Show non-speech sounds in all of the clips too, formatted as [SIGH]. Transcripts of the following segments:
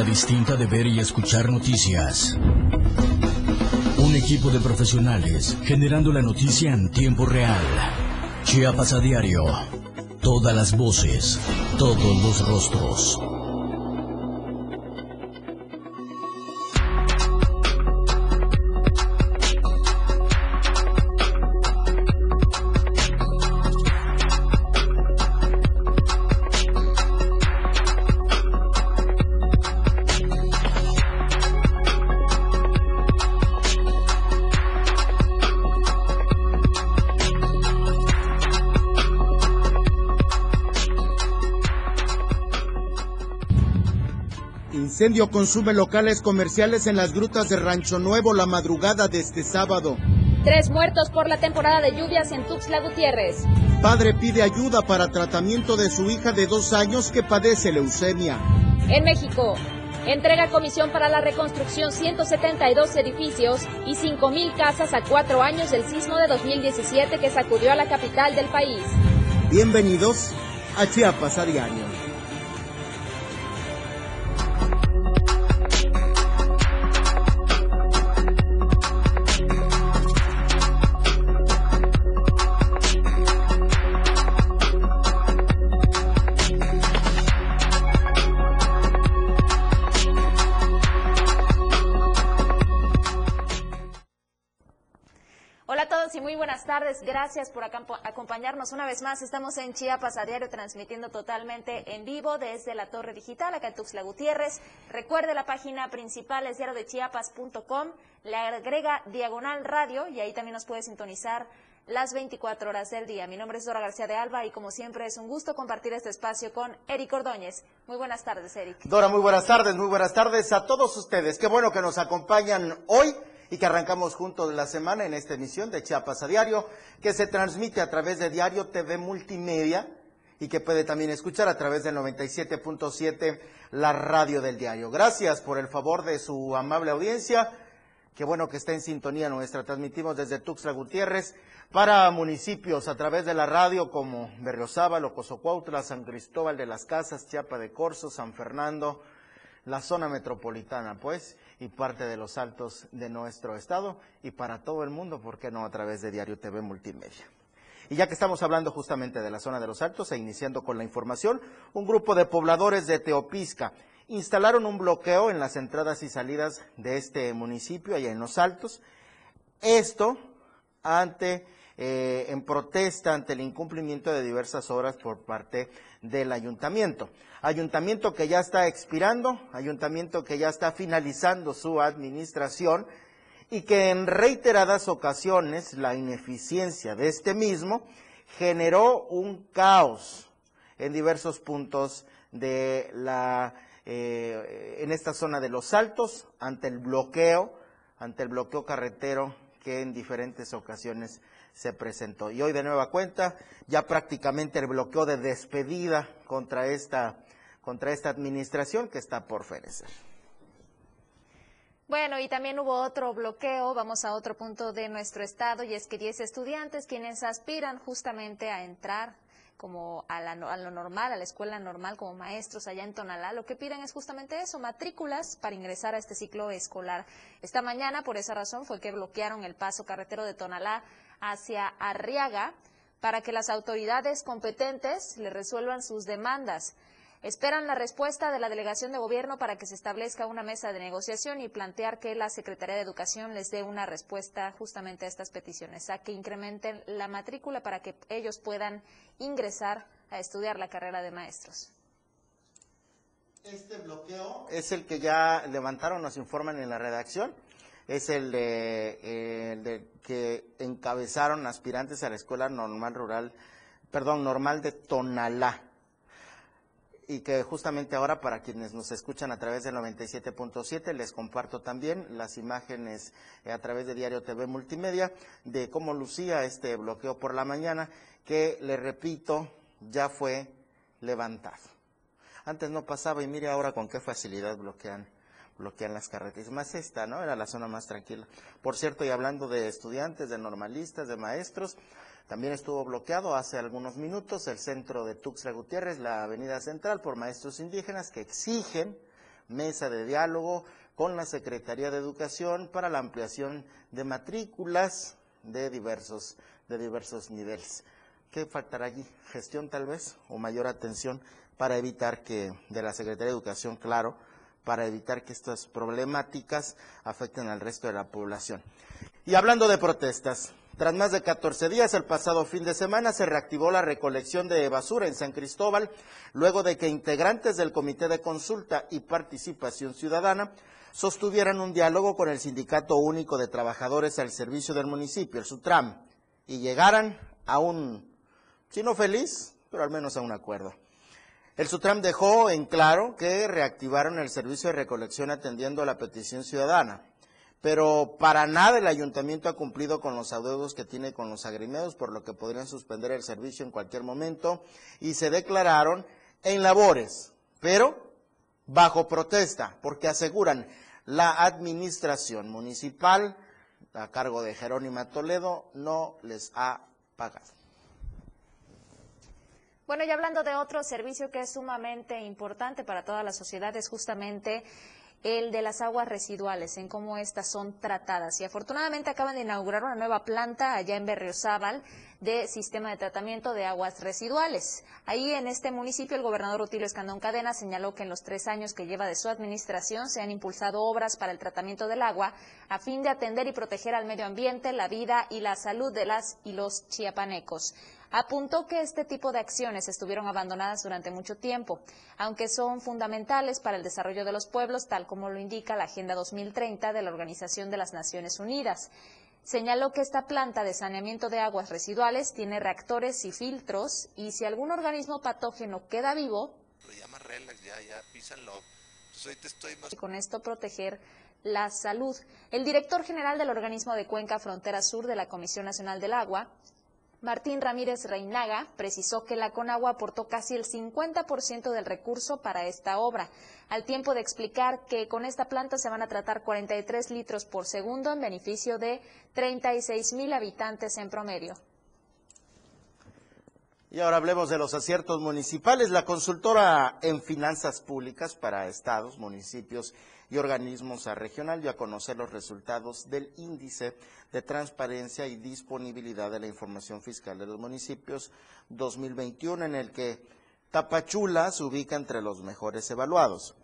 distinta de ver y escuchar noticias. Un equipo de profesionales generando la noticia en tiempo real. Chiapas a diario. Todas las voces, todos los rostros. Incendio consume locales comerciales en las grutas de Rancho Nuevo la madrugada de este sábado. Tres muertos por la temporada de lluvias en Tuxtla Gutiérrez. Padre pide ayuda para tratamiento de su hija de dos años que padece leucemia. En México, entrega comisión para la reconstrucción 172 edificios y 5.000 casas a cuatro años del sismo de 2017 que sacudió a la capital del país. Bienvenidos a Chiapas a Diario. Gracias por acompañarnos una vez más. Estamos en Chiapas a diario transmitiendo totalmente en vivo desde la Torre Digital, acá en Tuxtla Gutiérrez. Recuerde la página principal es diario de chiapas.com, le agrega diagonal radio y ahí también nos puede sintonizar las 24 horas del día. Mi nombre es Dora García de Alba y como siempre es un gusto compartir este espacio con Eric Ordóñez. Muy buenas tardes, Eric. Dora, muy buenas tardes, muy buenas tardes a todos ustedes. Qué bueno que nos acompañan hoy y que arrancamos juntos la semana en esta emisión de Chiapas a Diario, que se transmite a través de Diario TV Multimedia y que puede también escuchar a través del 97.7 la radio del diario. Gracias por el favor de su amable audiencia. Qué bueno que está en sintonía nuestra. Transmitimos desde Tuxtla Gutiérrez para municipios a través de la radio como Berriozábal, Cozocuautla, San Cristóbal de las Casas, Chiapa de Corzo, San Fernando, la zona metropolitana, pues y parte de los altos de nuestro estado y para todo el mundo, ¿por qué no a través de Diario TV Multimedia? Y ya que estamos hablando justamente de la zona de los altos e iniciando con la información, un grupo de pobladores de Teopisca instalaron un bloqueo en las entradas y salidas de este municipio, allá en los altos. Esto ante, eh, en protesta ante el incumplimiento de diversas obras por parte del ayuntamiento. Ayuntamiento que ya está expirando, ayuntamiento que ya está finalizando su administración y que en reiteradas ocasiones la ineficiencia de este mismo generó un caos en diversos puntos de la eh, en esta zona de los Altos ante el bloqueo, ante el bloqueo carretero que en diferentes ocasiones se presentó. Y hoy de nueva cuenta, ya prácticamente el bloqueo de despedida contra esta, contra esta administración que está por fenecer. Bueno, y también hubo otro bloqueo, vamos a otro punto de nuestro estado, y es que 10 estudiantes quienes aspiran justamente a entrar como a, la, a, lo normal, a la escuela normal como maestros allá en Tonalá, lo que piden es justamente eso, matrículas para ingresar a este ciclo escolar. Esta mañana, por esa razón, fue que bloquearon el paso carretero de Tonalá hacia Arriaga para que las autoridades competentes le resuelvan sus demandas. Esperan la respuesta de la delegación de gobierno para que se establezca una mesa de negociación y plantear que la Secretaría de Educación les dé una respuesta justamente a estas peticiones, a que incrementen la matrícula para que ellos puedan ingresar a estudiar la carrera de maestros. Este bloqueo es el que ya levantaron, nos informan en la redacción es el de, que encabezaron aspirantes a la Escuela Normal Rural, perdón, Normal de Tonalá. Y que justamente ahora para quienes nos escuchan a través del 97.7 les comparto también las imágenes a través de Diario TV Multimedia de cómo lucía este bloqueo por la mañana que, le repito, ya fue levantado. Antes no pasaba y mire ahora con qué facilidad bloquean bloquean las carreteras. Más esta, ¿no? Era la zona más tranquila. Por cierto, y hablando de estudiantes, de normalistas, de maestros, también estuvo bloqueado hace algunos minutos el centro de Tuxtla Gutiérrez, la avenida central, por maestros indígenas que exigen mesa de diálogo con la Secretaría de Educación para la ampliación de matrículas de diversos, de diversos niveles. ¿Qué faltará allí? ¿Gestión tal vez o mayor atención para evitar que, de la Secretaría de Educación, claro, para evitar que estas problemáticas afecten al resto de la población? Y hablando de protestas, tras más de 14 días, el pasado fin de semana se reactivó la recolección de basura en San Cristóbal, luego de que integrantes del Comité de Consulta y Participación Ciudadana sostuvieran un diálogo con el Sindicato Único de Trabajadores al Servicio del Municipio, el SUTRAM, y llegaran a un, si no feliz, pero al menos a un acuerdo. El SUTRAM dejó en claro que reactivaron el servicio de recolección atendiendo a la petición ciudadana, pero para nada el ayuntamiento ha cumplido con los adeudos que tiene con los agremiados, por lo que podrían suspender el servicio en cualquier momento, y se declararon en labores, pero bajo protesta, porque aseguran la administración municipal a cargo de Jerónima Toledo no les ha pagado. Bueno, y hablando de otro servicio que es sumamente importante para toda la sociedad, es justamente el de las aguas residuales, en cómo estas son tratadas. Y afortunadamente acaban de inaugurar una nueva planta allá en Berriozábal de sistema de tratamiento de aguas residuales. Ahí en este municipio el gobernador Rutilio Escandón Cadena señaló que en los tres años que lleva de su administración se han impulsado obras para el tratamiento del agua a fin de atender y proteger al medio ambiente, la vida y la salud de las y los chiapanecos. Apuntó que este tipo de acciones estuvieron abandonadas durante mucho tiempo, aunque son fundamentales para el desarrollo de los pueblos, tal como lo indica la Agenda 2030 de la Organización de las Naciones Unidas. Señaló que esta planta de saneamiento de aguas residuales tiene reactores y filtros y si algún organismo patógeno queda vivo, y con esto proteger la salud. El director general del organismo de Cuenca Frontera Sur de la Comisión Nacional del Agua, Martín Ramírez Reinaga precisó que la Conagua aportó casi el 50% del recurso para esta obra, al tiempo de explicar que con esta planta se van a tratar 43 litros por segundo en beneficio de 36 mil habitantes en promedio. Y ahora hablemos de los aciertos municipales. La consultora en finanzas públicas para estados, municipios y organismos a regional dio a conocer los resultados del índice de transparencia y disponibilidad de la información fiscal de los municipios 2021 en el que Tapachula se ubica entre los mejores evaluados.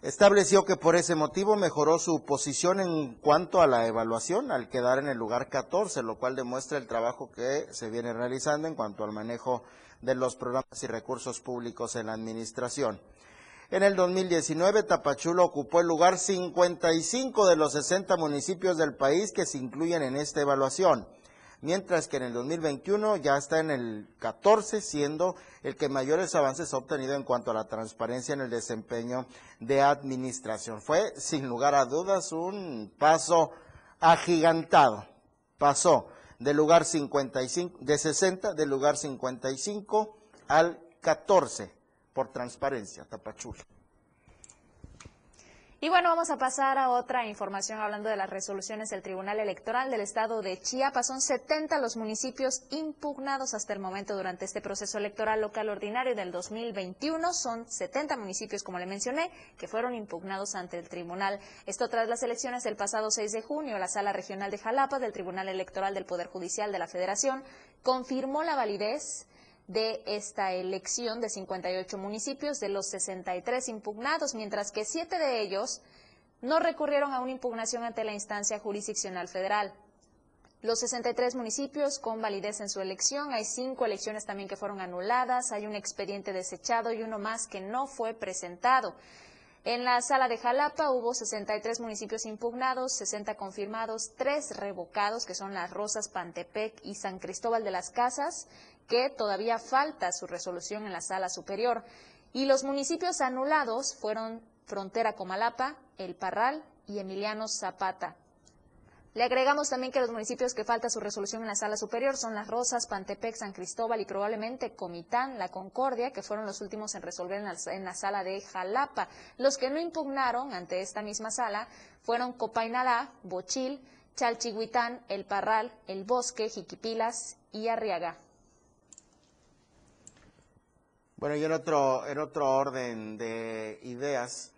Estableció que por ese motivo mejoró su posición en cuanto a la evaluación al quedar en el lugar 14, lo cual demuestra el trabajo que se viene realizando en cuanto al manejo de los programas y recursos públicos en la administración. En el 2019, Tapachula ocupó el lugar 55 de los 60 municipios del país que se incluyen en esta evaluación, mientras que en el 2021 ya está en el 14, siendo el que mayores avances ha obtenido en cuanto a la transparencia en el desempeño de administración. Fue, sin lugar a dudas, un paso agigantado. Pasó del lugar 55, de 60, del lugar 55 al 14 por transparencia, Tapachula. Y bueno, vamos a pasar a otra información hablando de las resoluciones del Tribunal Electoral del Estado de Chiapas. Son 70 los municipios impugnados hasta el momento durante este proceso electoral local ordinario del 2021. Son 70 municipios, como le mencioné, que fueron impugnados ante el tribunal. Esto tras las elecciones del pasado 6 de junio, la Sala Regional de Jalapa del Tribunal Electoral del Poder Judicial de la Federación confirmó la validez de esta elección de 58 municipios de los 63 impugnados, mientras que siete de ellos no recurrieron a una impugnación ante la instancia jurisdiccional federal. Los 63 municipios con validez en su elección, hay cinco elecciones también que fueron anuladas, hay un expediente desechado y uno más que no fue presentado. En la sala de Jalapa hubo 63 municipios impugnados, 60 confirmados, 3 revocados, que son Las Rosas, Pantepec y San Cristóbal de las Casas, que todavía falta su resolución en la sala superior. Y los municipios anulados fueron Frontera Comalapa, El Parral y Emiliano Zapata. Le agregamos también que los municipios que falta su resolución en la sala superior son Las Rosas, Pantepec, San Cristóbal y probablemente Comitán, La Concordia, que fueron los últimos en resolver en la, en la sala de Jalapa. Los que no impugnaron ante esta misma sala fueron Copainalá, Bochil, Chalchihuitán, El Parral, El Bosque, Jiquipilas y Arriaga. Bueno, y en otro, en otro orden de ideas,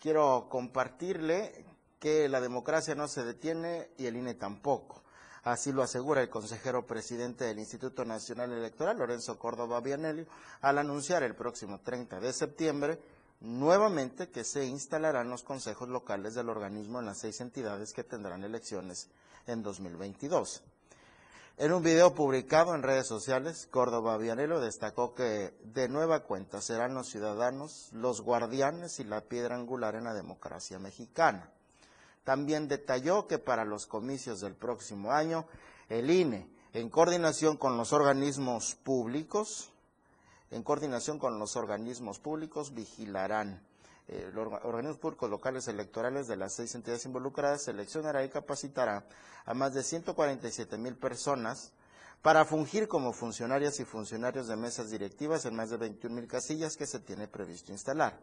quiero compartirle que la democracia no se detiene y el INE tampoco. Así lo asegura el consejero presidente del Instituto Nacional Electoral, Lorenzo Córdoba Vianelli, al anunciar el próximo 30 de septiembre nuevamente que se instalarán los consejos locales del organismo en las seis entidades que tendrán elecciones en 2022. En un video publicado en redes sociales, Córdoba Vianelo destacó que de nueva cuenta serán los ciudadanos los guardianes y la piedra angular en la democracia mexicana. También detalló que para los comicios del próximo año, el INE, en coordinación con los organismos públicos, en coordinación con los organismos públicos, vigilarán. Eh, los organismos públicos locales electorales de las seis entidades involucradas seleccionará y capacitará a más de 147 mil personas para fungir como funcionarias y funcionarios de mesas directivas en más de 21 mil casillas que se tiene previsto instalar.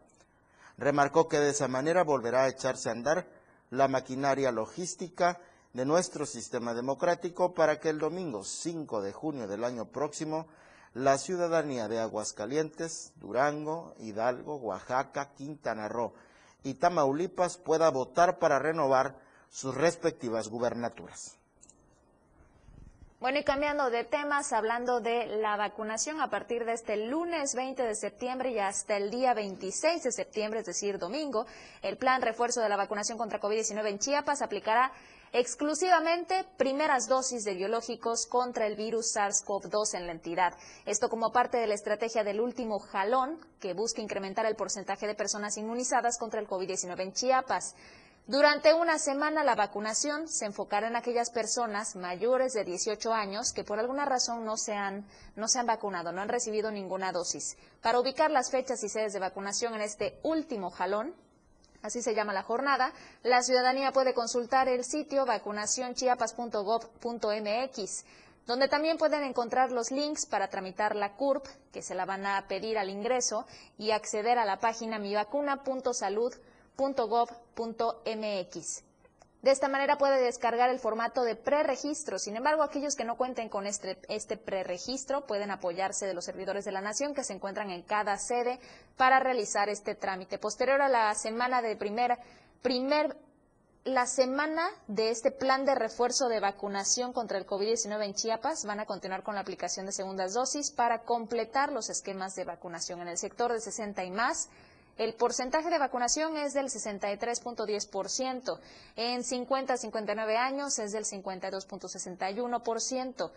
Remarcó que de esa manera volverá a echarse a andar la maquinaria logística de nuestro sistema democrático para que el domingo 5 de junio del año próximo la ciudadanía de Aguascalientes, Durango, Hidalgo, Oaxaca, Quintana Roo y Tamaulipas pueda votar para renovar sus respectivas gubernaturas. Bueno, y cambiando de temas, hablando de la vacunación, a partir de este lunes 20 de septiembre y hasta el día 26 de septiembre, es decir, domingo, el plan refuerzo de la vacunación contra COVID-19 en Chiapas aplicará exclusivamente primeras dosis de biológicos contra el virus SARS-CoV-2 en la entidad. Esto como parte de la estrategia del último jalón que busca incrementar el porcentaje de personas inmunizadas contra el COVID-19 en Chiapas. Durante una semana la vacunación se enfocará en aquellas personas mayores de 18 años que por alguna razón no se, han, no se han vacunado, no han recibido ninguna dosis. Para ubicar las fechas y sedes de vacunación en este último jalón, así se llama la jornada, la ciudadanía puede consultar el sitio vacunacionchiapas.gov.mx donde también pueden encontrar los links para tramitar la CURP, que se la van a pedir al ingreso, y acceder a la página mivacuna.salud.gov .gov.mx. De esta manera puede descargar el formato de preregistro. Sin embargo, aquellos que no cuenten con este, este preregistro pueden apoyarse de los servidores de la Nación que se encuentran en cada sede para realizar este trámite. Posterior a la semana de primer, primer la semana de este plan de refuerzo de vacunación contra el COVID-19 en Chiapas van a continuar con la aplicación de segundas dosis para completar los esquemas de vacunación en el sector de 60 y más el porcentaje de vacunación es del 63.10%. En 50 a 59 años es del 52.61%.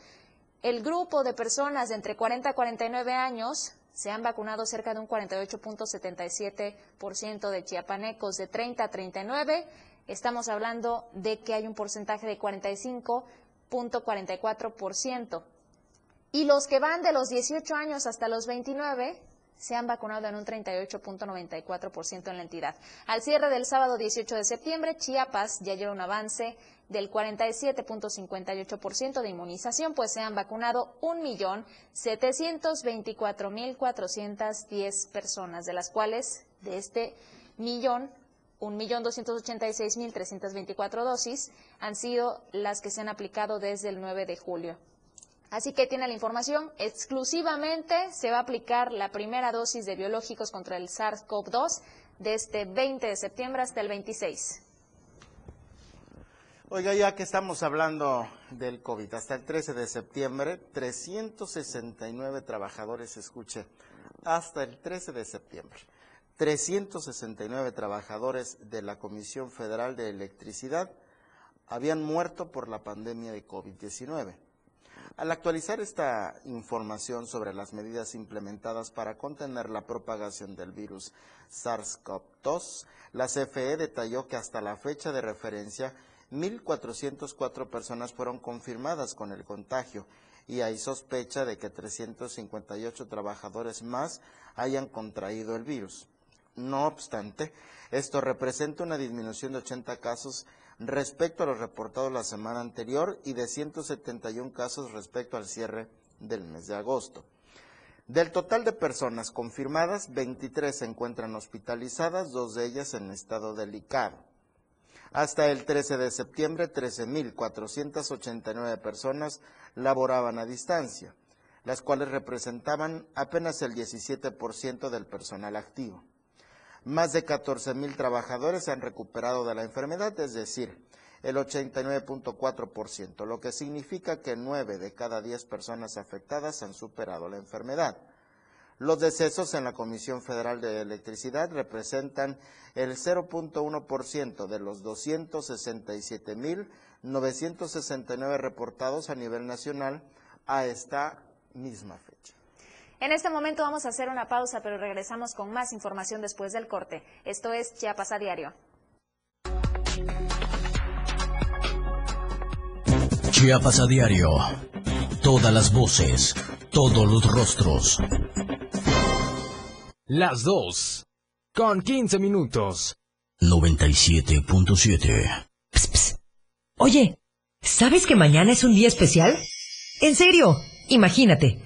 El grupo de personas de entre 40 a 49 años se han vacunado cerca de un 48.77% de chiapanecos de 30 a 39. Estamos hablando de que hay un porcentaje de 45.44%. Y los que van de los 18 años hasta los 29 se han vacunado en un 38.94% en la entidad. Al cierre del sábado 18 de septiembre, Chiapas ya lleva un avance del 47.58% de inmunización, pues se han vacunado 1.724.410 personas, de las cuales de este millón 1.286.324 dosis han sido las que se han aplicado desde el 9 de julio. Así que tiene la información. Exclusivamente se va a aplicar la primera dosis de biológicos contra el SARS-CoV-2 desde este 20 de septiembre hasta el 26. Oiga, ya que estamos hablando del COVID, hasta el 13 de septiembre, 369 trabajadores, escuche, hasta el 13 de septiembre, 369 trabajadores de la Comisión Federal de Electricidad habían muerto por la pandemia de COVID-19. Al actualizar esta información sobre las medidas implementadas para contener la propagación del virus SARS-CoV-2, la CFE detalló que hasta la fecha de referencia, 1.404 personas fueron confirmadas con el contagio y hay sospecha de que 358 trabajadores más hayan contraído el virus. No obstante, esto representa una disminución de 80 casos respecto a los reportados la semana anterior y de 171 casos respecto al cierre del mes de agosto. Del total de personas confirmadas, 23 se encuentran hospitalizadas, dos de ellas en estado delicado. Hasta el 13 de septiembre, 13.489 personas laboraban a distancia, las cuales representaban apenas el 17% del personal activo. Más de 14 mil trabajadores se han recuperado de la enfermedad, es decir, el 89.4%, lo que significa que 9 de cada 10 personas afectadas han superado la enfermedad. Los decesos en la Comisión Federal de Electricidad representan el 0.1% de los 267.969 reportados a nivel nacional a esta misma fecha. En este momento vamos a hacer una pausa, pero regresamos con más información después del corte. Esto es Chiapas a Diario. Chiapas a Diario. Todas las voces, todos los rostros. Las dos. Con 15 minutos. 97.7. Oye, ¿sabes que mañana es un día especial? En serio, imagínate.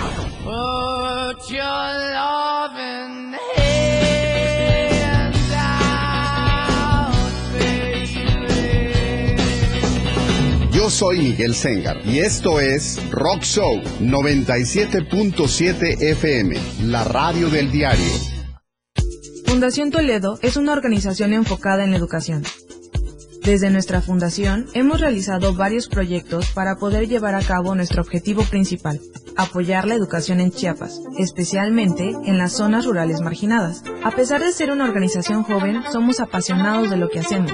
Soy Miguel Sengar y esto es Rock Show 97.7 FM, la radio del diario. Fundación Toledo es una organización enfocada en la educación. Desde nuestra fundación hemos realizado varios proyectos para poder llevar a cabo nuestro objetivo principal, apoyar la educación en Chiapas, especialmente en las zonas rurales marginadas. A pesar de ser una organización joven, somos apasionados de lo que hacemos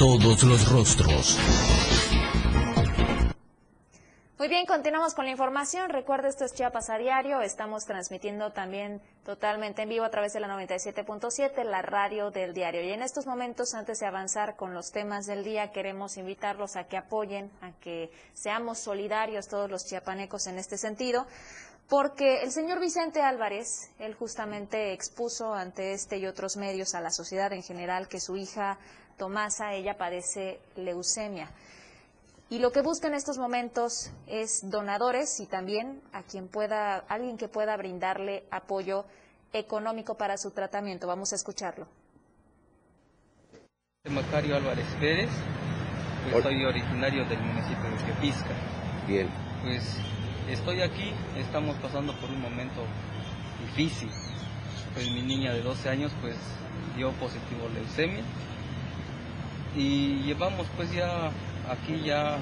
todos los rostros. Muy bien, continuamos con la información. Recuerda, esto es Chiapas a diario. Estamos transmitiendo también totalmente en vivo a través de la 97.7, la radio del diario. Y en estos momentos, antes de avanzar con los temas del día, queremos invitarlos a que apoyen, a que seamos solidarios todos los chiapanecos en este sentido porque el señor Vicente Álvarez, él justamente expuso ante este y otros medios a la sociedad en general que su hija Tomasa, ella padece leucemia. Y lo que busca en estos momentos es donadores y también a quien pueda, alguien que pueda brindarle apoyo económico para su tratamiento. Vamos a escucharlo. Macario Álvarez Pérez, pues soy originario del municipio de Quepisca. Bien. Pues estoy aquí, estamos pasando por un momento difícil. Pues mi niña de 12 años pues dio positivo leucemia y llevamos pues ya aquí ya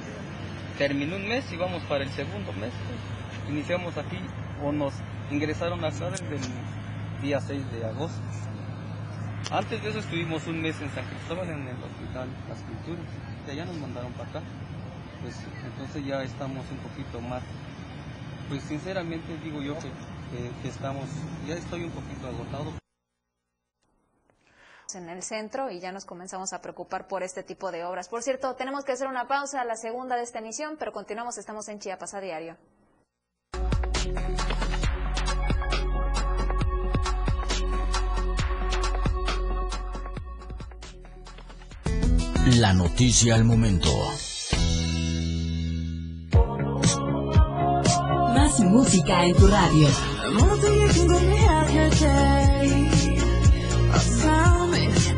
terminó un mes y vamos para el segundo mes. pues. Iniciamos aquí o nos ingresaron acá desde el día 6 de agosto. Antes de eso estuvimos un mes en San Cristóbal en el hospital Las Culturas. De allá nos mandaron para acá. Pues entonces ya estamos un poquito más. Pues sinceramente digo yo que- que estamos, ya estoy un poquito agotado. En el centro y ya nos comenzamos a preocupar por este tipo de obras. Por cierto, tenemos que hacer una pausa, la segunda de esta emisión, pero continuamos, estamos en Chiapas a diario. La noticia al momento. Más música en tu radio. Tell me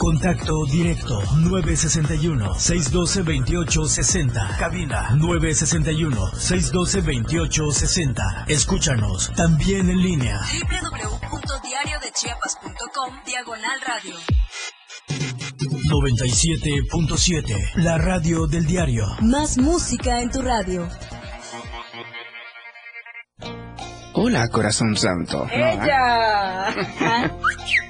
Contacto directo 961-612-2860. Cabina 961-612-2860. Escúchanos también en línea. www.diariodechiapas.com Diagonal Radio. 97.7 La radio del diario. Más música en tu radio. Hola, corazón santo. ¡Ella! [LAUGHS] [LAUGHS]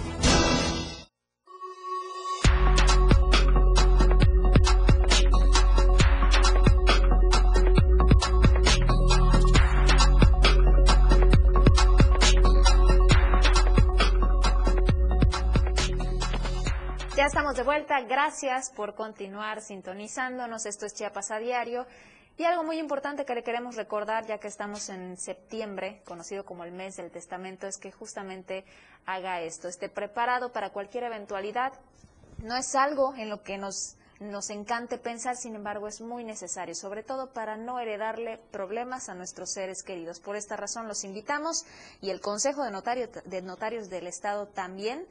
Ya estamos de vuelta. Gracias por continuar sintonizándonos. Esto es Chiapas a diario. Y algo muy importante que le queremos recordar, ya que estamos en septiembre, conocido como el mes del testamento, es que justamente haga esto, esté preparado para cualquier eventualidad. No es algo en lo que nos, nos encante pensar, sin embargo, es muy necesario, sobre todo para no heredarle problemas a nuestros seres queridos. Por esta razón los invitamos y el Consejo de, Notario, de Notarios del Estado también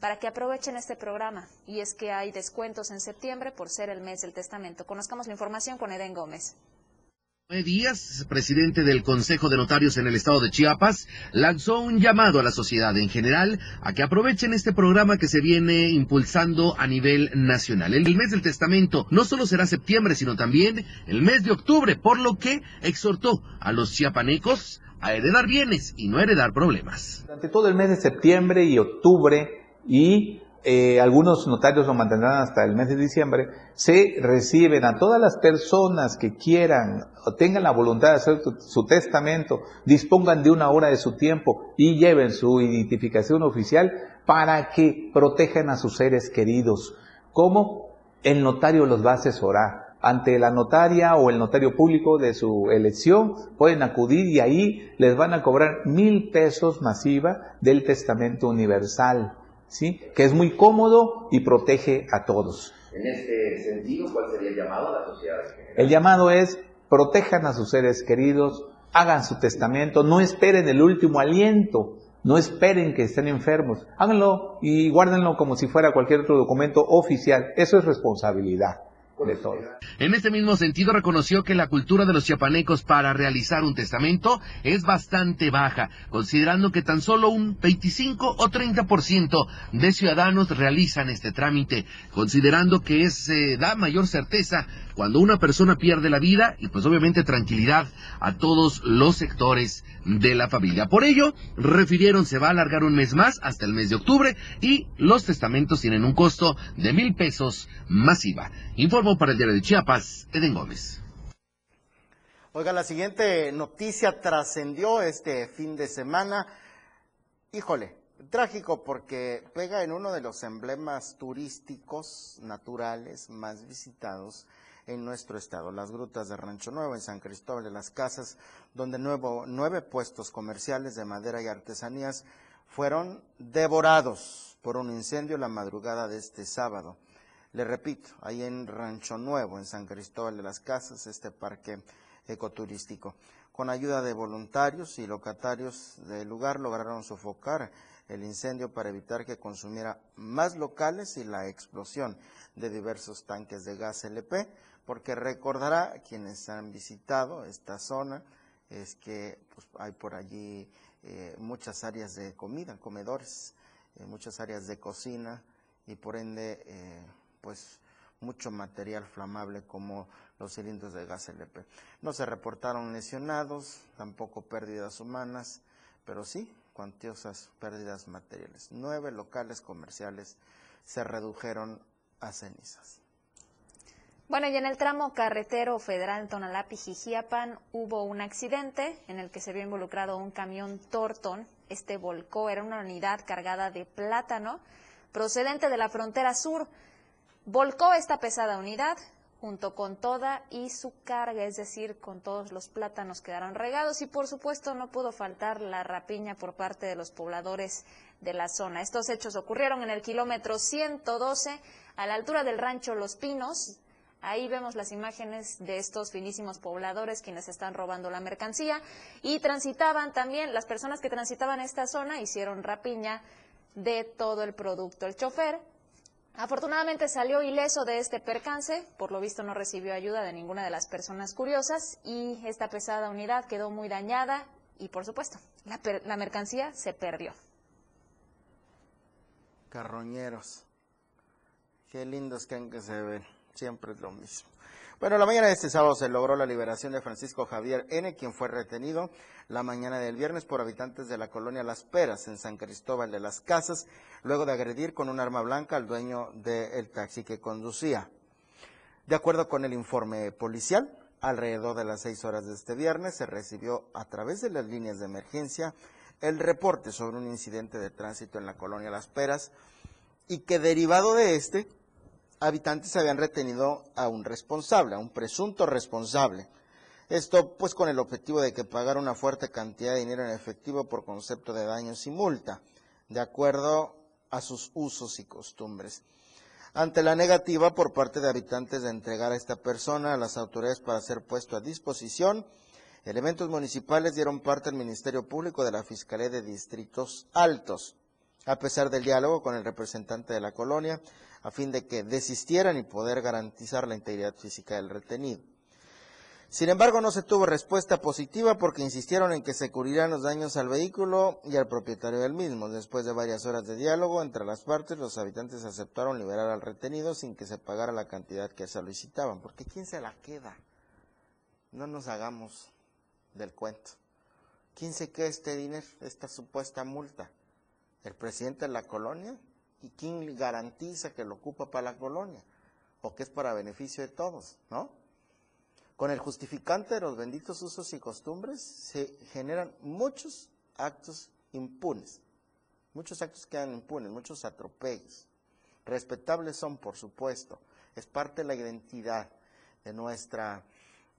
para que aprovechen este programa. Y es que hay descuentos en septiembre por ser el mes del testamento. Conozcamos la información con Eden Gómez. Díaz, presidente del Consejo de Notarios en el estado de Chiapas, lanzó un llamado a la sociedad en general a que aprovechen este programa que se viene impulsando a nivel nacional. El mes del testamento no solo será septiembre, sino también el mes de octubre, por lo que exhortó a los chiapanecos a heredar bienes y no heredar problemas. Durante todo el mes de septiembre y octubre y eh, algunos notarios lo mantendrán hasta el mes de diciembre, se reciben a todas las personas que quieran o tengan la voluntad de hacer su, testamento, dispongan de una hora de su tiempo y lleven su identificación oficial para que protejan a sus seres queridos. ¿Cómo? El notario los va a asesorar ante la notaria o el notario público de su elección, pueden acudir y ahí les van a cobrar mil pesos masiva del testamento universal. ¿Sí? que es muy cómodo y protege a todos. En este sentido, ¿cuál sería el llamado a la sociedad? El llamado es protejan a sus seres queridos, hagan su testamento, no esperen el último aliento, no esperen que estén enfermos, háganlo y guárdenlo como si fuera cualquier otro documento oficial, eso es responsabilidad. De. En este mismo sentido, reconoció que la cultura de los chiapanecos para realizar un testamento es bastante baja, considerando que tan solo un 25 o 30% de ciudadanos realizan este trámite, considerando que se da mayor certeza cuando una persona pierde la vida y pues obviamente tranquilidad a todos los sectores de la familia. Por ello, refirieron se va a alargar un mes más hasta el mes de octubre y los testamentos tienen un costo de mil pesos masiva. Informó para el diario de Chiapas, Eden Gómez. Oiga, la siguiente noticia trascendió este fin de semana. Híjole, trágico porque pega en uno de los emblemas turísticos naturales más visitados en nuestro estado, las grutas de Rancho Nuevo, en San Cristóbal de las Casas, donde nuevo, nueve puestos comerciales de madera y artesanías fueron devorados por un incendio la madrugada de este sábado. Le repito, ahí en Rancho Nuevo, en San Cristóbal de las Casas, este parque ecoturístico. Con ayuda de voluntarios y locatarios del lugar lograron sofocar el incendio para evitar que consumiera más locales y la explosión de diversos tanques de gas LP, porque recordará quienes han visitado esta zona, es que pues, hay por allí eh, muchas áreas de comida, comedores, eh, muchas áreas de cocina y por ende eh, pues mucho material flamable como los cilindros de gas LP. No se reportaron lesionados, tampoco pérdidas humanas, pero sí cuantiosas pérdidas materiales. Nueve locales comerciales se redujeron a cenizas. Bueno, y en el tramo carretero federal Tonalapi-Jijiapan hubo un accidente en el que se vio involucrado un camión Torton. Este volcó, era una unidad cargada de plátano procedente de la frontera sur. Volcó esta pesada unidad junto con toda y su carga, es decir, con todos los plátanos quedaron regados y por supuesto no pudo faltar la rapiña por parte de los pobladores de la zona. Estos hechos ocurrieron en el kilómetro 112 a la altura del rancho Los Pinos, Ahí vemos las imágenes de estos finísimos pobladores quienes están robando la mercancía y transitaban también, las personas que transitaban esta zona hicieron rapiña de todo el producto. El chofer afortunadamente salió ileso de este percance, por lo visto no recibió ayuda de ninguna de las personas curiosas y esta pesada unidad quedó muy dañada y por supuesto la, la mercancía se perdió. Carroñeros, qué lindos que se ven siempre es lo mismo. Bueno, la mañana de este sábado se logró la liberación de Francisco Javier N., quien fue retenido la mañana del viernes por habitantes de la colonia Las Peras, en San Cristóbal de las Casas, luego de agredir con un arma blanca al dueño del taxi que conducía. De acuerdo con el informe policial, alrededor de las seis horas de este viernes se recibió a través de las líneas de emergencia el reporte sobre un incidente de tránsito en la colonia Las Peras y que derivado de este habitantes habían retenido a un responsable, a un presunto responsable. Esto pues con el objetivo de que pagara una fuerte cantidad de dinero en efectivo por concepto de daños y multa, de acuerdo a sus usos y costumbres. Ante la negativa por parte de habitantes de entregar a esta persona a las autoridades para ser puesto a disposición, elementos municipales dieron parte al Ministerio Público de la Fiscalía de Distritos Altos. A pesar del diálogo con el representante de la colonia, a fin de que desistieran y poder garantizar la integridad física del retenido. Sin embargo, no se tuvo respuesta positiva porque insistieron en que se cubrirán los daños al vehículo y al propietario del mismo. Después de varias horas de diálogo entre las partes, los habitantes aceptaron liberar al retenido sin que se pagara la cantidad que solicitaban. Porque ¿quién se la queda? No nos hagamos del cuento. ¿Quién se queda este dinero, esta supuesta multa? ¿El presidente de la colonia? ¿Y quién garantiza que lo ocupa para la colonia? O que es para beneficio de todos, ¿no? Con el justificante de los benditos usos y costumbres se generan muchos actos impunes. Muchos actos quedan impunes, muchos atropellos. Respetables son, por supuesto. Es parte de la identidad de nuestra,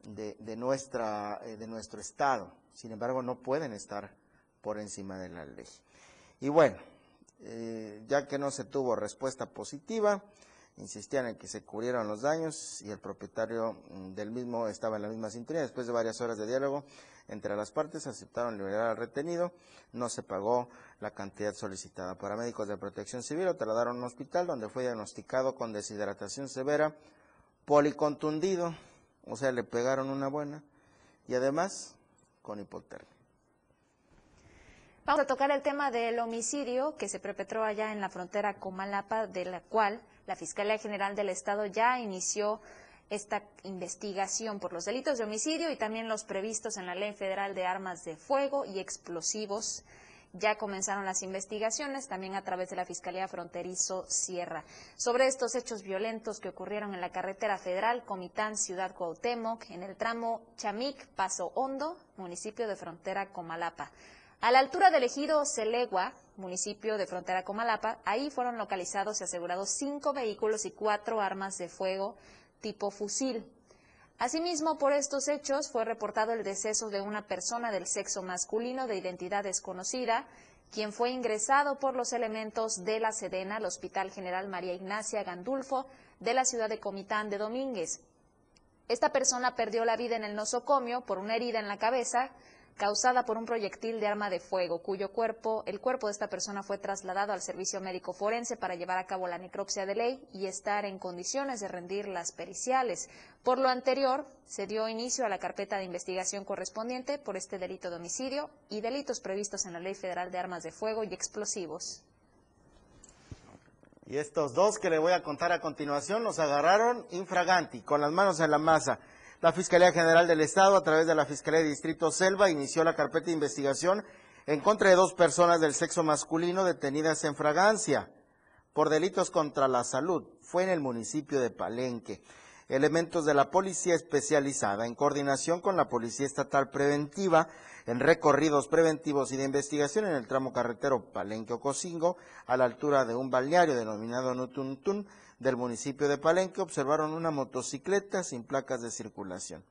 de, de nuestra, eh, de nuestro Estado. Sin embargo, no pueden estar por encima de la ley. Y bueno, eh, ya que no se tuvo respuesta positiva, insistían en que se cubrieran los daños y el propietario mm, del mismo estaba en la misma sintonía. Después de varias horas de diálogo entre las partes, aceptaron liberar al retenido, no se pagó la cantidad solicitada. Para médicos de protección civil lo trasladaron a un hospital donde fue diagnosticado con deshidratación severa policontundido, o sea, le pegaron una buena, y además con hipotermia. Vamos a tocar el tema del homicidio que se perpetró allá en la frontera Comalapa, de la cual la Fiscalía General del Estado ya inició esta investigación por los delitos de homicidio y también los previstos en la Ley Federal de Armas de Fuego y Explosivos. Ya comenzaron las investigaciones también a través de la Fiscalía Fronterizo Sierra sobre estos hechos violentos que ocurrieron en la carretera federal Comitán Ciudad Cuauhtémoc en el tramo Chamic Paso Hondo, municipio de frontera Comalapa. A la altura del ejido Celegua, municipio de frontera Comalapa, ahí fueron localizados y asegurados cinco vehículos y cuatro armas de fuego tipo fusil. Asimismo, por estos hechos fue reportado el deceso de una persona del sexo masculino de identidad desconocida, quien fue ingresado por los elementos de la Sedena al Hospital General María Ignacia Gandulfo de la ciudad de Comitán de Domínguez. Esta persona perdió la vida en el nosocomio por una herida en la cabeza causada por un proyectil de arma de fuego, cuyo cuerpo, el cuerpo de esta persona fue trasladado al servicio médico forense para llevar a cabo la necropsia de ley y estar en condiciones de rendir las periciales. Por lo anterior, se dio inicio a la carpeta de investigación correspondiente por este delito de homicidio y delitos previstos en la Ley Federal de Armas de Fuego y Explosivos. Y estos dos que le voy a contar a continuación los agarraron infraganti, con las manos en la masa. La Fiscalía General del Estado, a través de la Fiscalía de Distrito Selva, inició la carpeta de investigación en contra de dos personas del sexo masculino detenidas en fragancia por delitos contra la salud. Fue en el municipio de Palenque. Elementos de la Policía Especializada, en coordinación con la Policía Estatal Preventiva, en recorridos preventivos y de investigación en el tramo carretero Palenque-Ocosingo, a la altura de un balneario denominado Nutuntún del municipio de Palenque, observaron una motocicleta sin placas de circulación.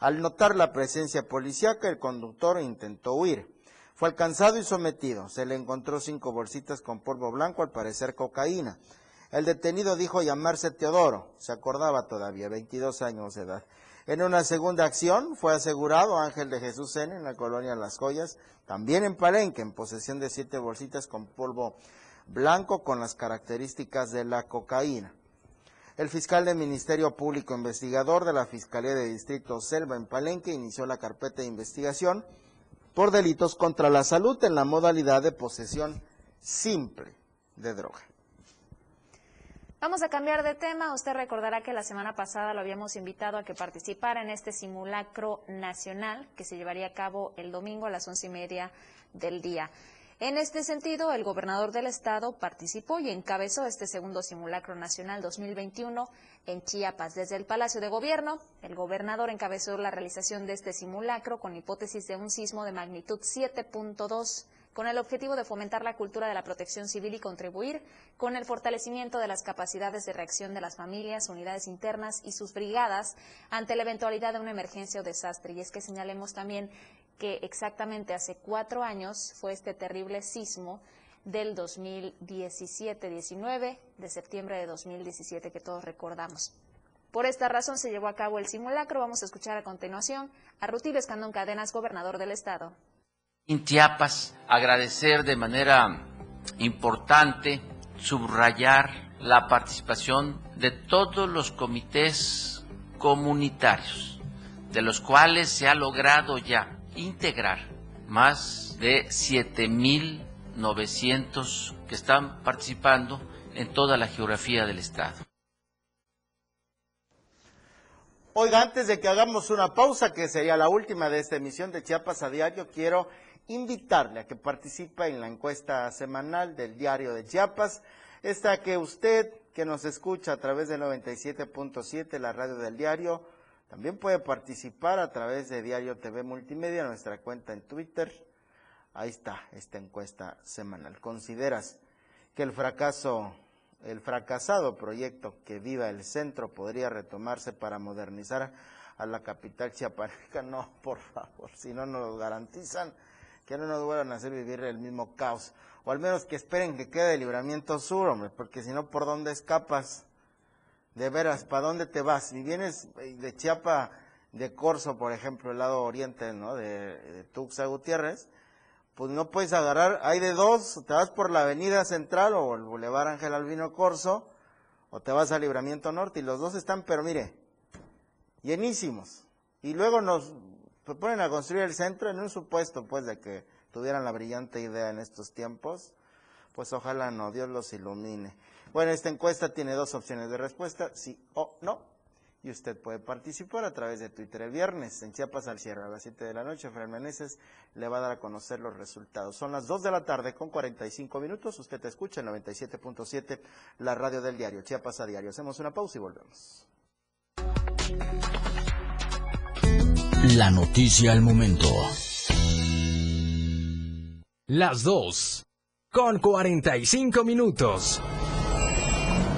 Al notar la presencia policíaca, el conductor intentó huir. Fue alcanzado y sometido. Se le encontró cinco bolsitas con polvo blanco, al parecer cocaína. El detenido dijo llamarse Teodoro, se acordaba todavía, 22 años de edad. En una segunda acción fue asegurado Ángel de Jesús N. en la colonia Las Joyas, también en Palenque, en posesión de siete bolsitas con polvo blanco con las características de la cocaína. El fiscal del Ministerio Público Investigador de la Fiscalía de Distrito Selva en Palenque inició la carpeta de investigación por delitos contra la salud en la modalidad de posesión simple de droga. Vamos a cambiar de tema. Usted recordará que la semana pasada lo habíamos invitado a que participara en este simulacro nacional que se llevaría a cabo el domingo a las once y media del día. En este sentido, el gobernador del estado participó y encabezó este segundo simulacro nacional 2021 en Chiapas. Desde el Palacio de Gobierno, el gobernador encabezó la realización de este simulacro con hipótesis de un sismo de magnitud 7.2 con el objetivo de fomentar la cultura de la protección civil y contribuir con el fortalecimiento de las capacidades de reacción de las familias, unidades internas y sus brigadas ante la eventualidad de una emergencia o desastre. Y es que señalemos también que exactamente hace cuatro años fue este terrible sismo del 2017-19, de septiembre de 2017, que todos recordamos. Por esta razón se llevó a cabo el simulacro. Vamos a escuchar a continuación a Rutilio Escandón Cadenas, gobernador del estado en Chiapas, agradecer de manera importante, subrayar la participación de todos los comités comunitarios, de los cuales se ha logrado ya integrar más de 7.900 que están participando en toda la geografía del Estado. Oiga, antes de que hagamos una pausa, que sería la última de esta emisión de Chiapas a Diario, quiero invitarle a que participe en la encuesta semanal del diario de Chiapas, esta que usted que nos escucha a través del 97.7, la radio del diario, también puede participar a través de Diario TV Multimedia, nuestra cuenta en Twitter. Ahí está esta encuesta semanal. ¿Consideras que el fracaso, el fracasado proyecto que viva el centro podría retomarse para modernizar a la capital chiapaneca? [LAUGHS] No, por favor, si no nos garantizan que no nos vuelvan a hacer vivir el mismo caos. O al menos que esperen que quede el libramiento sur, hombre, porque si no, ¿por dónde escapas? De veras, ¿para dónde te vas? Si vienes eh, de Chiapa, de Corzo, por ejemplo, el lado oriente, ¿no? De, Tuxa Gutiérrez, pues no puedes agarrar, hay de dos, te vas por la avenida central o el Boulevard Ángel Albino Corso, o te vas a Libramiento Norte y los dos están, pero mire, llenísimos. Y luego nos ponen a construir el centro en un supuesto, pues, de que tuvieran la brillante idea en estos tiempos. Pues ojalá no, Dios los ilumine. Bueno, esta encuesta tiene dos opciones de respuesta, sí o no. Y usted puede participar a través de Twitter el viernes en Chiapas al cierre a las 7 de la noche. Fran Meneses le va a dar a conocer los resultados. Son las 2 de la tarde con 45 minutos. Usted te escucha en 97.7, la radio del diario Chiapas a diario. Hacemos una pausa y volvemos. La noticia al momento. Las 2. Con 45 minutos.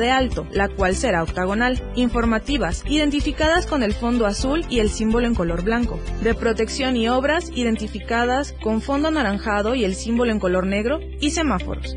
de alto, la cual será octagonal. Informativas, identificadas con el fondo azul y el símbolo en color blanco. De protección y obras, identificadas con fondo anaranjado y el símbolo en color negro. Y semáforos.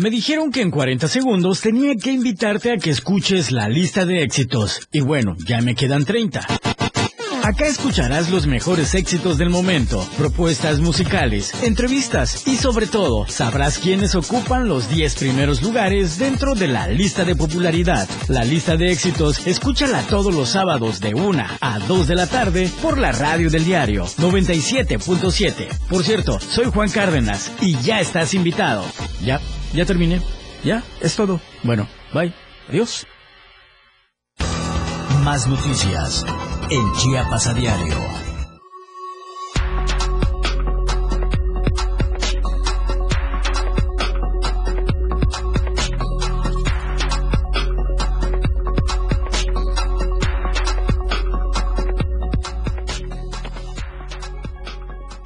Me dijeron que en 40 segundos tenía que invitarte a que escuches la lista de éxitos. Y bueno, ya me quedan 30. Acá escucharás los mejores éxitos del momento, propuestas musicales, entrevistas y sobre todo sabrás quiénes ocupan los 10 primeros lugares dentro de la lista de popularidad. La lista de éxitos, escúchala todos los sábados de 1 a 2 de la tarde por la radio del diario 97.7. Por cierto, soy Juan Cárdenas y ya estás invitado. Ya, ya terminé. Ya, es todo. Bueno, bye. Adiós. Más noticias en Chiapas a diario.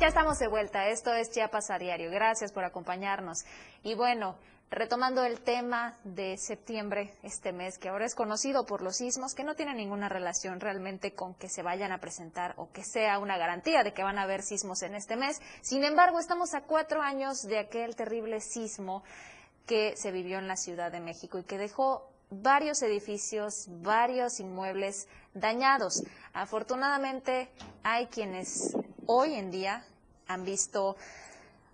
Ya estamos de vuelta. Esto es Chiapas a diario. Gracias por acompañarnos. Y bueno, retomando el tema de septiembre, este mes, que ahora es conocido por los sismos, que no tiene ninguna relación realmente con que se vayan a presentar o que sea una garantía de que van a haber sismos en este mes. Sin embargo, estamos a cuatro años de aquel terrible sismo que se vivió en la Ciudad de México y que dejó varios edificios, varios inmuebles dañados. Afortunadamente, hay quienes hoy en día han visto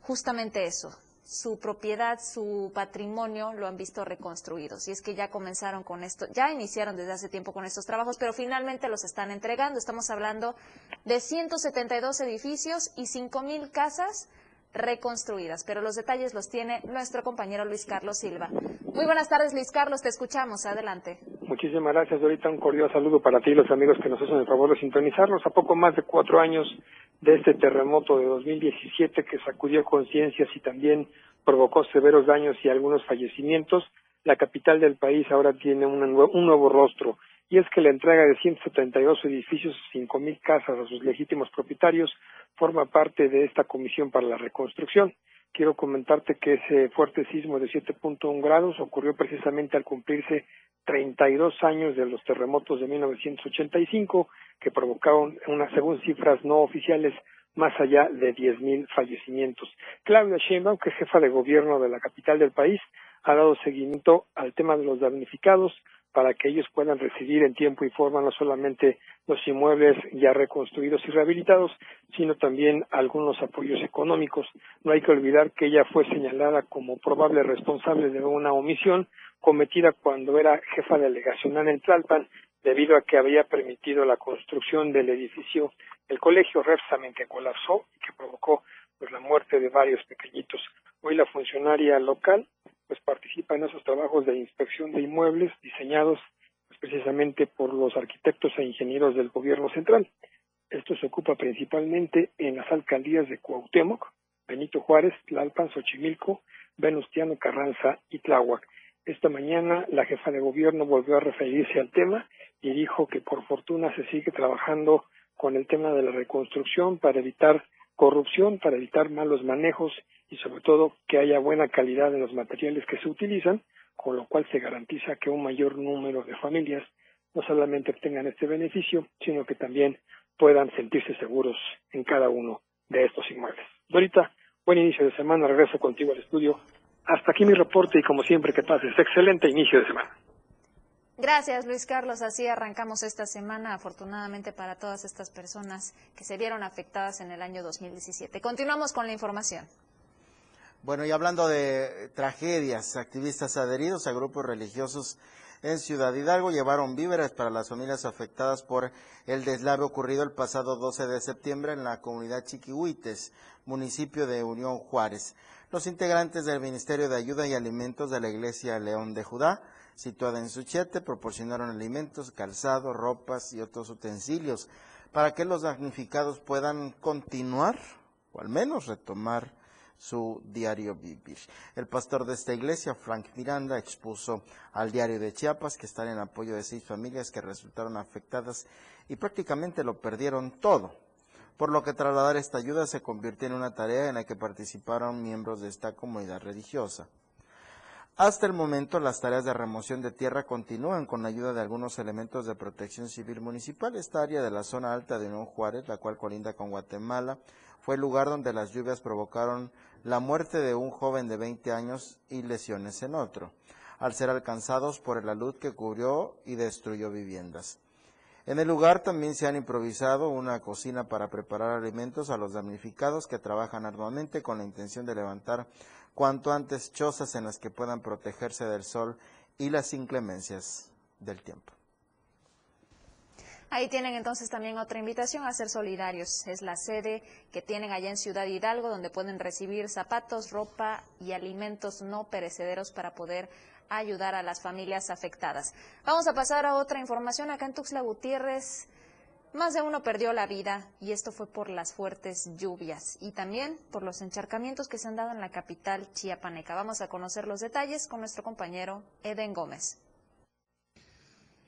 justamente eso, su propiedad, su patrimonio lo han visto reconstruidos. Y es que ya comenzaron con esto, ya iniciaron desde hace tiempo con estos trabajos, pero finalmente los están entregando. Estamos hablando de 172 edificios y 5.000 casas reconstruidas, pero los detalles los tiene nuestro compañero Luis Carlos Silva. Muy buenas tardes, Luis Carlos, te escuchamos. Adelante. Muchísimas gracias, ahorita un cordial saludo para ti y los amigos que nos hacen el favor de sintonizarnos a poco más de cuatro años de este terremoto de 2017 que sacudió conciencias y también provocó severos daños y algunos fallecimientos. La capital del país ahora tiene un nuevo, un nuevo rostro y es que la entrega de 172 edificios y 5.000 casas a sus legítimos propietarios forma parte de esta comisión para la reconstrucción. Quiero comentarte que ese fuerte sismo de 7.1 grados ocurrió precisamente al cumplirse 32 años de los terremotos de 1985 que provocaron unas según cifras no oficiales más allá de 10.000 fallecimientos. Claudia Sheinbaum, que es jefa de gobierno de la capital del país, ha dado seguimiento al tema de los damnificados para que ellos puedan recibir en tiempo y forma no solamente los inmuebles ya reconstruidos y rehabilitados, sino también algunos apoyos económicos. No hay que olvidar que ella fue señalada como probable responsable de una omisión cometida cuando era jefa delegacional en Tlalpan, debido a que había permitido la construcción del edificio, el colegio Refsamen, que colapsó y que provocó pues la muerte de varios pequeñitos. Hoy la funcionaria local pues participa en esos trabajos de inspección de inmuebles diseñados pues, precisamente por los arquitectos e ingenieros del gobierno central. Esto se ocupa principalmente en las alcaldías de Cuauhtémoc, Benito Juárez, Tlalpan, Xochimilco, Venustiano Carranza y Tláhuac. Esta mañana la jefa de gobierno volvió a referirse al tema y dijo que por fortuna se sigue trabajando con el tema de la reconstrucción para evitar corrupción, para evitar malos manejos y sobre todo que haya buena calidad en los materiales que se utilizan, con lo cual se garantiza que un mayor número de familias no solamente obtengan este beneficio, sino que también puedan sentirse seguros en cada uno de estos inmuebles. Dorita, buen inicio de semana, regreso contigo al estudio. Hasta aquí mi reporte y como siempre que pases, excelente inicio de semana. Gracias, Luis Carlos. Así arrancamos esta semana, afortunadamente para todas estas personas que se vieron afectadas en el año 2017. Continuamos con la información. Bueno, y hablando de tragedias, activistas adheridos a grupos religiosos en Ciudad Hidalgo llevaron víveres para las familias afectadas por el deslave ocurrido el pasado 12 de septiembre en la comunidad Chiquihuites, municipio de Unión Juárez. Los integrantes del Ministerio de Ayuda y Alimentos de la Iglesia León de Judá situada en Suchete, proporcionaron alimentos, calzado, ropas y otros utensilios para que los damnificados puedan continuar o al menos retomar su diario vivir. El pastor de esta iglesia, Frank Miranda, expuso al diario de Chiapas que están en apoyo de seis familias que resultaron afectadas y prácticamente lo perdieron todo, por lo que trasladar esta ayuda se convirtió en una tarea en la que participaron miembros de esta comunidad religiosa. Hasta el momento, las tareas de remoción de tierra continúan con la ayuda de algunos elementos de protección civil municipal. Esta área de la zona alta de Unión Juárez, la cual colinda con Guatemala, fue el lugar donde las lluvias provocaron la muerte de un joven de 20 años y lesiones en otro, al ser alcanzados por el alud que cubrió y destruyó viviendas. En el lugar también se han improvisado una cocina para preparar alimentos a los damnificados que trabajan arduamente con la intención de levantar cuanto antes chozas en las que puedan protegerse del sol y las inclemencias del tiempo. Ahí tienen entonces también otra invitación a ser solidarios. Es la sede que tienen allá en Ciudad Hidalgo, donde pueden recibir zapatos, ropa y alimentos no perecederos para poder ayudar a las familias afectadas. Vamos a pasar a otra información. Acá en Tuxtla Gutiérrez más de uno perdió la vida y esto fue por las fuertes lluvias y también por los encharcamientos que se han dado en la capital chiapaneca. Vamos a conocer los detalles con nuestro compañero Eden Gómez.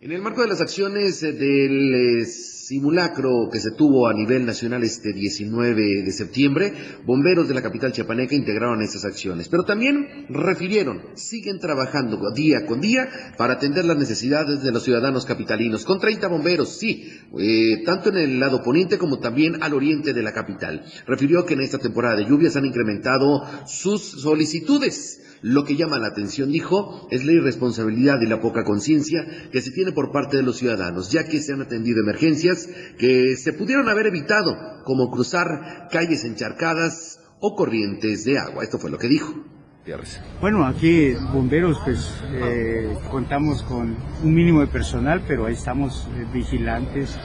En el marco de las acciones eh, del eh, simulacro que se tuvo a nivel nacional este 19 de septiembre, bomberos de la capital chiapaneca integraron estas acciones, pero también refirieron, siguen trabajando día con día para atender las necesidades de los ciudadanos capitalinos, con 30 bomberos, sí, eh, tanto en el lado poniente como también al oriente de la capital. Refirió que en esta temporada de lluvias han incrementado sus solicitudes lo que llama la atención, dijo, es la irresponsabilidad y la poca conciencia que se tiene por parte de los ciudadanos, ya que se han atendido emergencias que se pudieron haber evitado, como cruzar calles encharcadas o corrientes de agua. Esto fue lo que dijo. Bueno, aquí bomberos pues eh, contamos con un mínimo de personal, pero ahí estamos eh, vigilantes,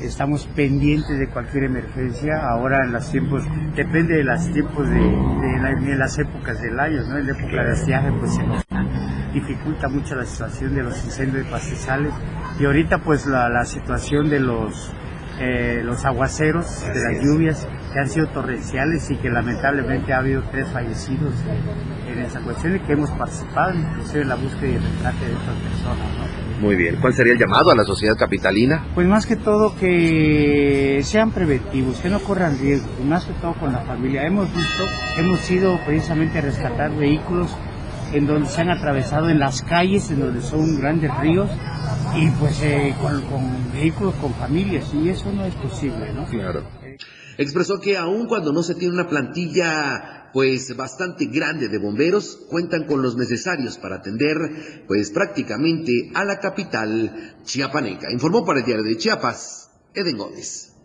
estamos pendientes de cualquier emergencia. Ahora en los tiempos, depende de los tiempos de, las épocas del año, ¿no? En la época de estiaje pues se nos dificulta mucho la situación de los incendios de pastizales y ahorita pues la, situación de los eh, los aguaceros, de las lluvias que han sido torrenciales y que lamentablemente ha habido tres fallecidos en esa cuestión y que hemos participado inclusive en la búsqueda y el rescate de estas personas. ¿no? Muy bien. ¿Cuál sería el llamado a la sociedad capitalina? Pues más que todo que sean preventivos, que no corran riesgos, y más que todo con la familia. Hemos visto, hemos ido precisamente a rescatar vehículos en donde se han atravesado en las calles, en donde son grandes ríos, y pues eh, con, con vehículos con familias, y eso no es posible, ¿no? Claro. Expresó que aun cuando no se tiene una plantilla pues bastante grande de bomberos, cuentan con los necesarios para atender pues prácticamente a la capital chiapaneca. Informó para el diario de Chiapas, Eden Gómez.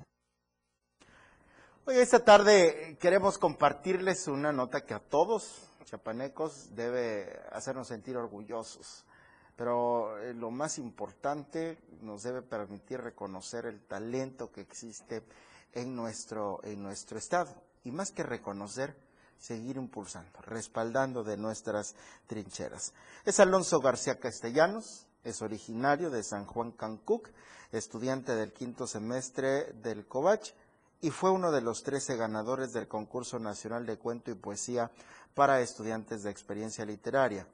Hoy esta tarde queremos compartirles una nota que a todos chiapanecos debe hacernos sentir orgullosos. Pero eh, lo más importante nos debe permitir reconocer el talento que existe en nuestro, en nuestro estado. Y más que reconocer, seguir impulsando, respaldando de nuestras trincheras. Es Alonso García Castellanos, es originario de San Juan Cancuc, estudiante del quinto semestre del COVACH y fue uno de los 13 ganadores del concurso nacional de cuento y poesía para estudiantes de experiencia literaria,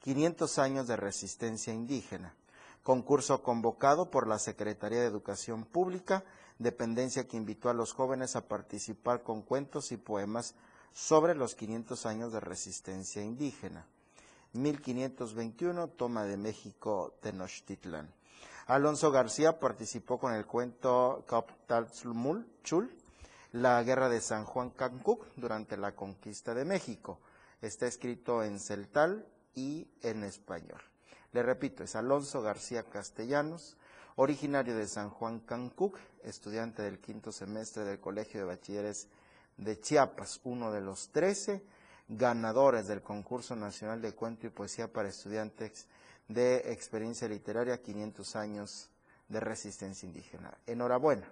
500 años de resistencia indígena, concurso convocado por la Secretaría de Educación Pública, dependencia que invitó a los jóvenes a participar con cuentos y poemas sobre los 500 años de resistencia indígena. 1521, toma de México Tenochtitlan. Alonso García participó con el cuento Captalzumul Chul, la guerra de San Juan Cancuc durante la conquista de México. Está escrito en celtal y en español. Le repito, es Alonso García Castellanos, originario de San Juan Cancuc, estudiante del quinto semestre del Colegio de Bachilleres de Chiapas, uno de los trece ganadores del concurso nacional de cuento y poesía para estudiantes de experiencia literaria 500 años de resistencia indígena. Enhorabuena.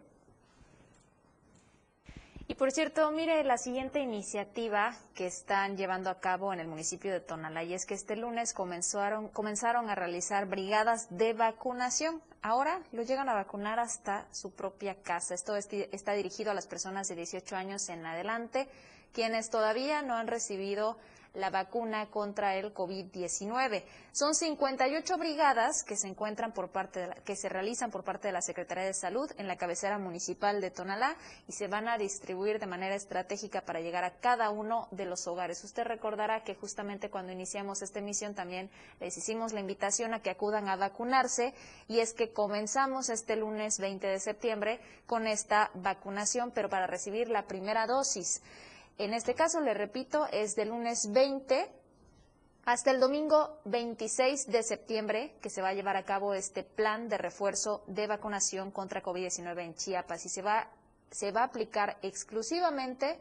Y por cierto, mire la siguiente iniciativa que están llevando a cabo en el municipio de Tonalá y es que este lunes comenzaron, comenzaron a realizar brigadas de vacunación. Ahora lo llegan a vacunar hasta su propia casa. Esto está dirigido a las personas de 18 años en adelante, quienes todavía no han recibido la vacuna contra el COVID-19. Son 58 brigadas que se encuentran por parte de la, que se realizan por parte de la Secretaría de Salud en la cabecera municipal de Tonalá y se van a distribuir de manera estratégica para llegar a cada uno de los hogares. Usted recordará que justamente cuando iniciamos esta emisión también les hicimos la invitación a que acudan a vacunarse y es que comenzamos este lunes 20 de septiembre con esta vacunación, pero para recibir la primera dosis. En este caso, le repito, es del lunes 20 hasta el domingo 26 de septiembre que se va a llevar a cabo este plan de refuerzo de vacunación contra COVID-19 en Chiapas y se va, se va a aplicar exclusivamente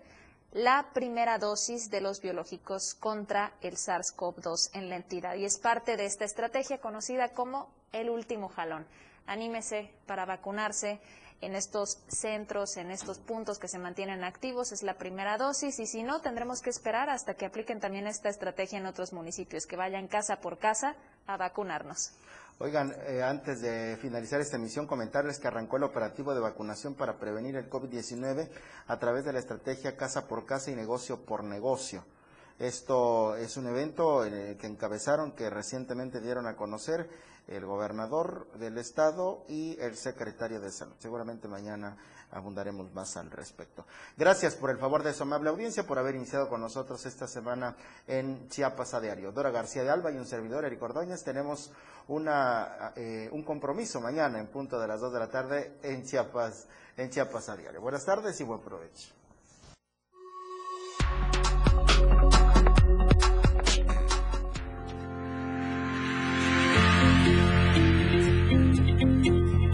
la primera dosis de los biológicos contra el SARS-CoV-2 en la entidad y es parte de esta estrategia conocida como el último jalón. Anímese para vacunarse en estos centros, en estos puntos que se mantienen activos, es la primera dosis y si no, tendremos que esperar hasta que apliquen también esta estrategia en otros municipios, que vayan casa por casa a vacunarnos. Oigan, eh, antes de finalizar esta emisión, comentarles que arrancó el operativo de vacunación para prevenir el COVID-19 a través de la estrategia casa por casa y negocio por negocio. Esto es un evento que encabezaron, que recientemente dieron a conocer el gobernador del estado y el secretario de salud. Seguramente mañana abundaremos más al respecto. Gracias por el favor de su amable audiencia, por haber iniciado con nosotros esta semana en Chiapas a diario. Dora García de Alba y un servidor, Eric Ordóñez, tenemos una, eh, un compromiso mañana en punto de las 2 de la tarde en Chiapas, en Chiapas a diario. Buenas tardes y buen provecho.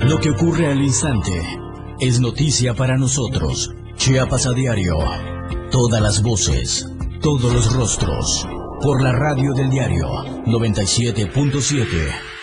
Lo que ocurre al instante es noticia para nosotros. Chiapas a diario. Todas las voces, todos los rostros. Por la radio del diario 97.7.